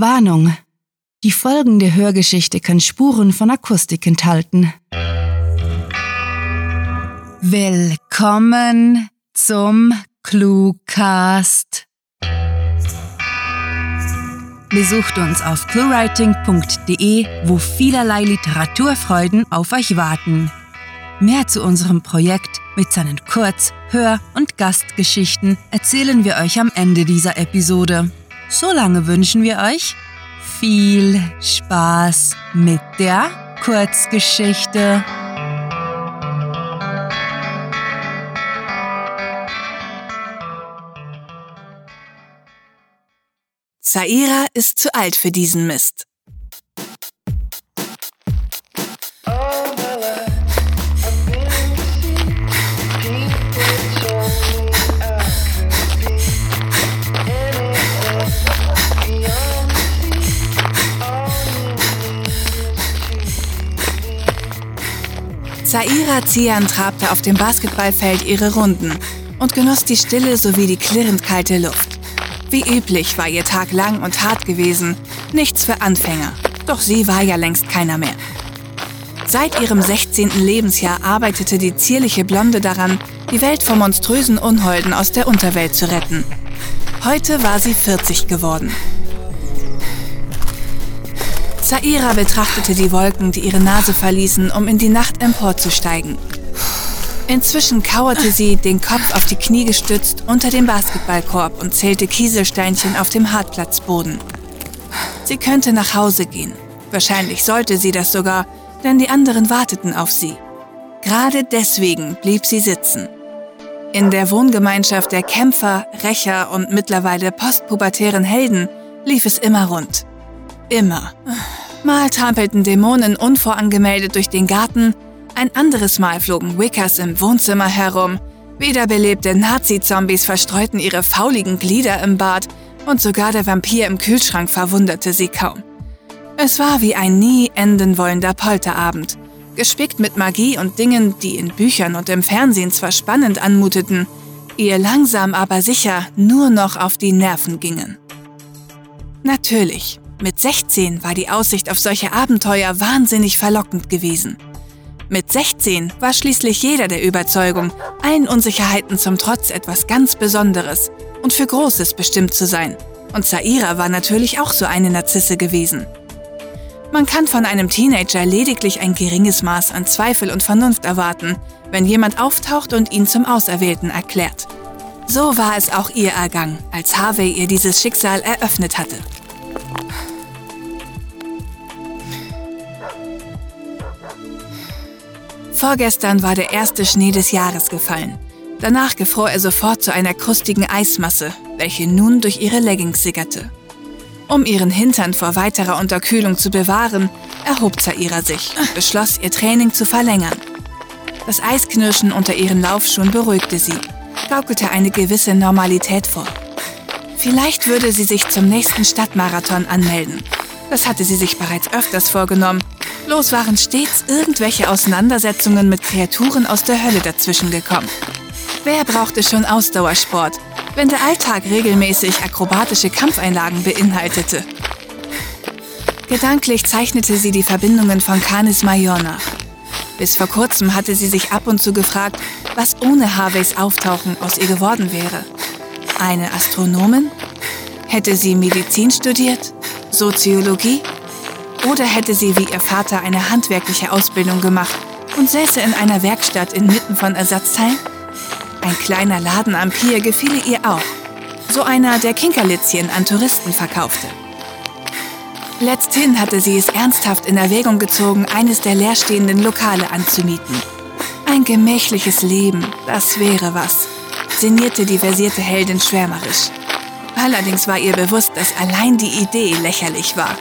Warnung. Die folgende Hörgeschichte kann Spuren von Akustik enthalten. Willkommen zum Cluecast. Besucht uns auf cluewriting.de, wo vielerlei Literaturfreuden auf euch warten. Mehr zu unserem Projekt mit seinen Kurz-, Hör- und Gastgeschichten erzählen wir euch am Ende dieser Episode. Solange wünschen wir euch viel Spaß mit der Kurzgeschichte. Zaira ist zu alt für diesen Mist. Zaira Zian trabte auf dem Basketballfeld ihre Runden und genoss die Stille sowie die klirrend kalte Luft. Wie üblich war ihr Tag lang und hart gewesen, nichts für Anfänger, doch sie war ja längst keiner mehr. Seit ihrem 16. Lebensjahr arbeitete die zierliche Blonde daran, die Welt vor monströsen Unholden aus der Unterwelt zu retten. Heute war sie 40 geworden. Saira betrachtete die Wolken, die ihre Nase verließen, um in die Nacht emporzusteigen. Inzwischen kauerte sie, den Kopf auf die Knie gestützt, unter dem Basketballkorb und zählte Kieselsteinchen auf dem Hartplatzboden. Sie könnte nach Hause gehen. Wahrscheinlich sollte sie das sogar, denn die anderen warteten auf sie. Gerade deswegen blieb sie sitzen. In der Wohngemeinschaft der Kämpfer, Rächer und mittlerweile postpubertären Helden lief es immer rund. Immer. Mal trampelten Dämonen unvorangemeldet durch den Garten, ein anderes Mal flogen Wickers im Wohnzimmer herum, wiederbelebte Nazi-Zombies verstreuten ihre fauligen Glieder im Bad und sogar der Vampir im Kühlschrank verwunderte sie kaum. Es war wie ein nie enden wollender Polterabend, gespickt mit Magie und Dingen, die in Büchern und im Fernsehen zwar spannend anmuteten, ihr langsam aber sicher nur noch auf die Nerven gingen. Natürlich, mit 16 war die Aussicht auf solche Abenteuer wahnsinnig verlockend gewesen. Mit 16 war schließlich jeder der Überzeugung, allen Unsicherheiten zum Trotz etwas ganz Besonderes und für Großes bestimmt zu sein. Und Zaira war natürlich auch so eine Narzisse gewesen. Man kann von einem Teenager lediglich ein geringes Maß an Zweifel und Vernunft erwarten, wenn jemand auftaucht und ihn zum Auserwählten erklärt. So war es auch ihr ergangen, als Harvey ihr dieses Schicksal eröffnet hatte. Vorgestern war der erste Schnee des Jahres gefallen. Danach gefror er sofort zu einer krustigen Eismasse, welche nun durch ihre Leggings sickerte. Um ihren Hintern vor weiterer Unterkühlung zu bewahren, erhob Zaira sich und beschloss, ihr Training zu verlängern. Das Eisknirschen unter ihren Laufschuhen beruhigte sie, gaukelte eine gewisse Normalität vor. Vielleicht würde sie sich zum nächsten Stadtmarathon anmelden. Das hatte sie sich bereits öfters vorgenommen Bloß waren stets irgendwelche Auseinandersetzungen mit Kreaturen aus der Hölle dazwischen gekommen. Wer brauchte schon Ausdauersport, wenn der Alltag regelmäßig akrobatische Kampfeinlagen beinhaltete? Gedanklich zeichnete sie die Verbindungen von Canis Major nach. Bis vor kurzem hatte sie sich ab und zu gefragt, was ohne Harveys Auftauchen aus ihr geworden wäre. Eine Astronomin? Hätte sie Medizin studiert? Soziologie? Oder hätte sie wie ihr Vater eine handwerkliche Ausbildung gemacht und säße in einer Werkstatt inmitten von Ersatzteilen? Ein kleiner Laden am Pier gefiele ihr auch. So einer, der Kinkerlitzchen an Touristen verkaufte. Letzthin hatte sie es ernsthaft in Erwägung gezogen, eines der leerstehenden Lokale anzumieten. Ein gemächliches Leben, das wäre was, sinnierte die versierte Heldin schwärmerisch. Allerdings war ihr bewusst, dass allein die Idee lächerlich war.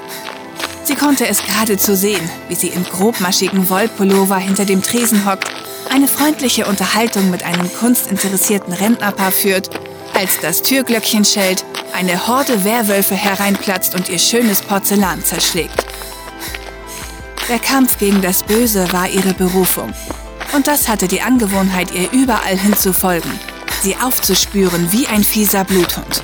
Sie konnte es geradezu sehen, wie sie im grobmaschigen Wollpullover hinter dem Tresen hockt, eine freundliche Unterhaltung mit einem kunstinteressierten Rentnerpaar führt, als das Türglöckchen schellt, eine Horde Werwölfe hereinplatzt und ihr schönes Porzellan zerschlägt. Der Kampf gegen das Böse war ihre Berufung. Und das hatte die Angewohnheit, ihr überall hinzufolgen, sie aufzuspüren wie ein fieser Bluthund.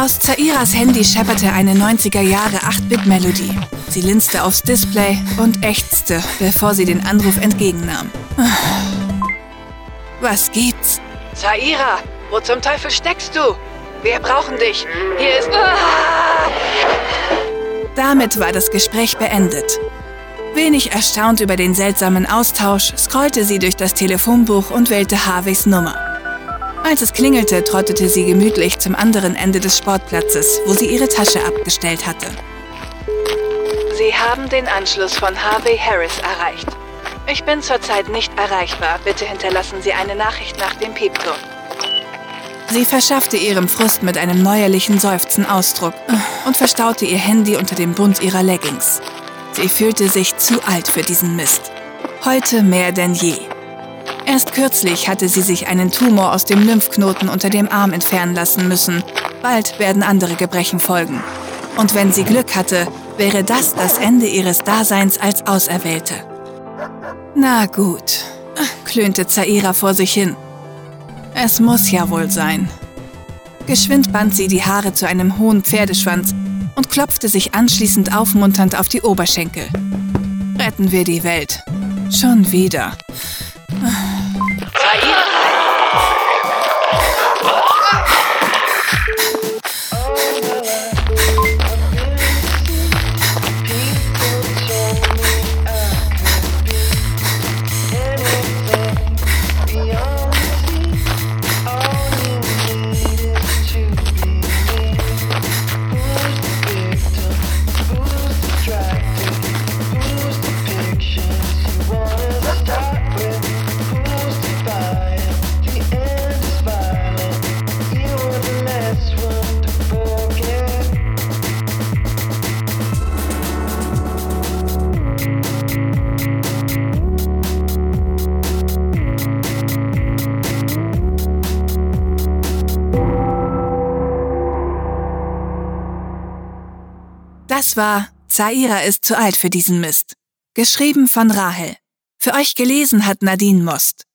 Aus Zairas Handy schepperte eine 90er Jahre 8-Bit-Melodie. Sie linste aufs Display und ächzte, bevor sie den Anruf entgegennahm. Was gibt's? Zaira, wo zum Teufel steckst du? Wir brauchen dich. Hier ist... Ah! Damit war das Gespräch beendet. Wenig erstaunt über den seltsamen Austausch, scrollte sie durch das Telefonbuch und wählte Harveys Nummer. Als es klingelte, trottete sie gemütlich zum anderen Ende des Sportplatzes, wo sie ihre Tasche abgestellt hatte. Sie haben den Anschluss von Harvey Harris erreicht. Ich bin zurzeit nicht erreichbar. Bitte hinterlassen Sie eine Nachricht nach dem Piepton. Sie verschaffte ihrem Frust mit einem neuerlichen Seufzen Ausdruck und verstaute ihr Handy unter dem Bund ihrer Leggings. Sie fühlte sich zu alt für diesen Mist. Heute mehr denn je. Erst kürzlich hatte sie sich einen Tumor aus dem Lymphknoten unter dem Arm entfernen lassen müssen. Bald werden andere Gebrechen folgen. Und wenn sie Glück hatte, wäre das das Ende ihres Daseins als Auserwählte. Na gut, klönte Zaira vor sich hin. Es muss ja wohl sein. Geschwind band sie die Haare zu einem hohen Pferdeschwanz und klopfte sich anschließend aufmunternd auf die Oberschenkel. Retten wir die Welt. Schon wieder. right? Das war Zaira ist zu alt für diesen Mist. Geschrieben von Rahel. Für euch gelesen hat Nadine Most.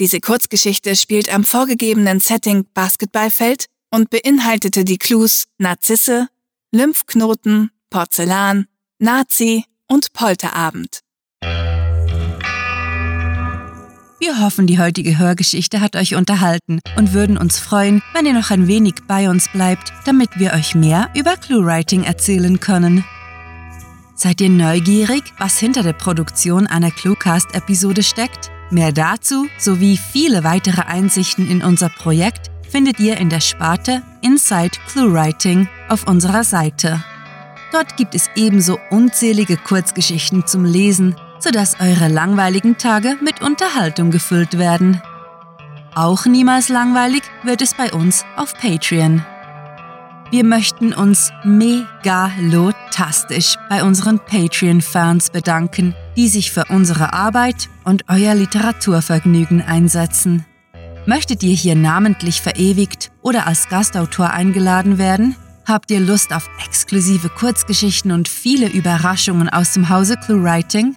Diese Kurzgeschichte spielt am vorgegebenen Setting Basketballfeld und beinhaltete die Clues Narzisse, Lymphknoten, Porzellan, Nazi und Polterabend. Wir hoffen, die heutige Hörgeschichte hat euch unterhalten und würden uns freuen, wenn ihr noch ein wenig bei uns bleibt, damit wir euch mehr über Cluewriting erzählen können. Seid ihr neugierig, was hinter der Produktion einer Cluecast-Episode steckt? Mehr dazu sowie viele weitere Einsichten in unser Projekt findet ihr in der Sparte Inside Cluewriting auf unserer Seite. Dort gibt es ebenso unzählige Kurzgeschichten zum Lesen, sodass eure langweiligen Tage mit Unterhaltung gefüllt werden. Auch niemals langweilig wird es bei uns auf Patreon. Wir möchten uns megalotastisch bei unseren Patreon-Fans bedanken, die sich für unsere Arbeit und euer Literaturvergnügen einsetzen. Möchtet ihr hier namentlich verewigt oder als Gastautor eingeladen werden? Habt ihr Lust auf exklusive Kurzgeschichten und viele Überraschungen aus dem Hause ClueWriting?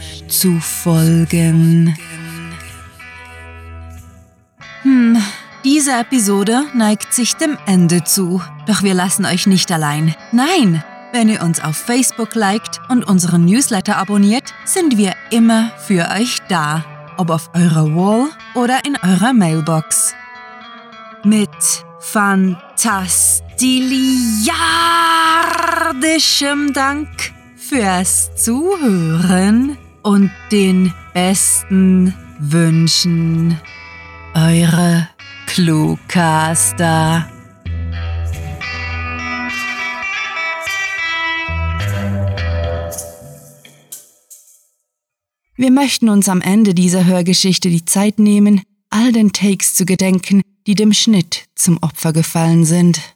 zu folgen. Hm, diese Episode neigt sich dem Ende zu. Doch wir lassen euch nicht allein. Nein! Wenn ihr uns auf Facebook liked und unseren Newsletter abonniert, sind wir immer für euch da. Ob auf eurer Wall oder in eurer Mailbox. Mit fantastiliardischem Dank fürs Zuhören und den besten Wünschen. Eure Cluecaster. Wir möchten uns am Ende dieser Hörgeschichte die Zeit nehmen, all den Takes zu gedenken, die dem Schnitt zum Opfer gefallen sind.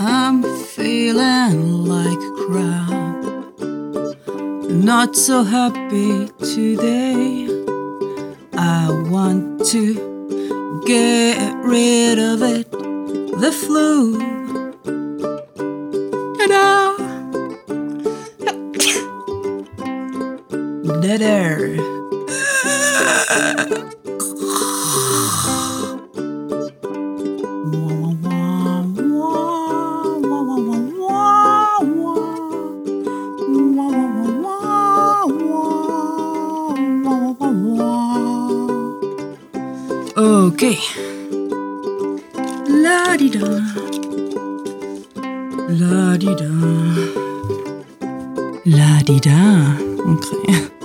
I'm feeling like crap. Not so happy today. I want to get rid of it. The flu. Ta-da! Dead air. Okay. La di da. La di da. La di da. Okay.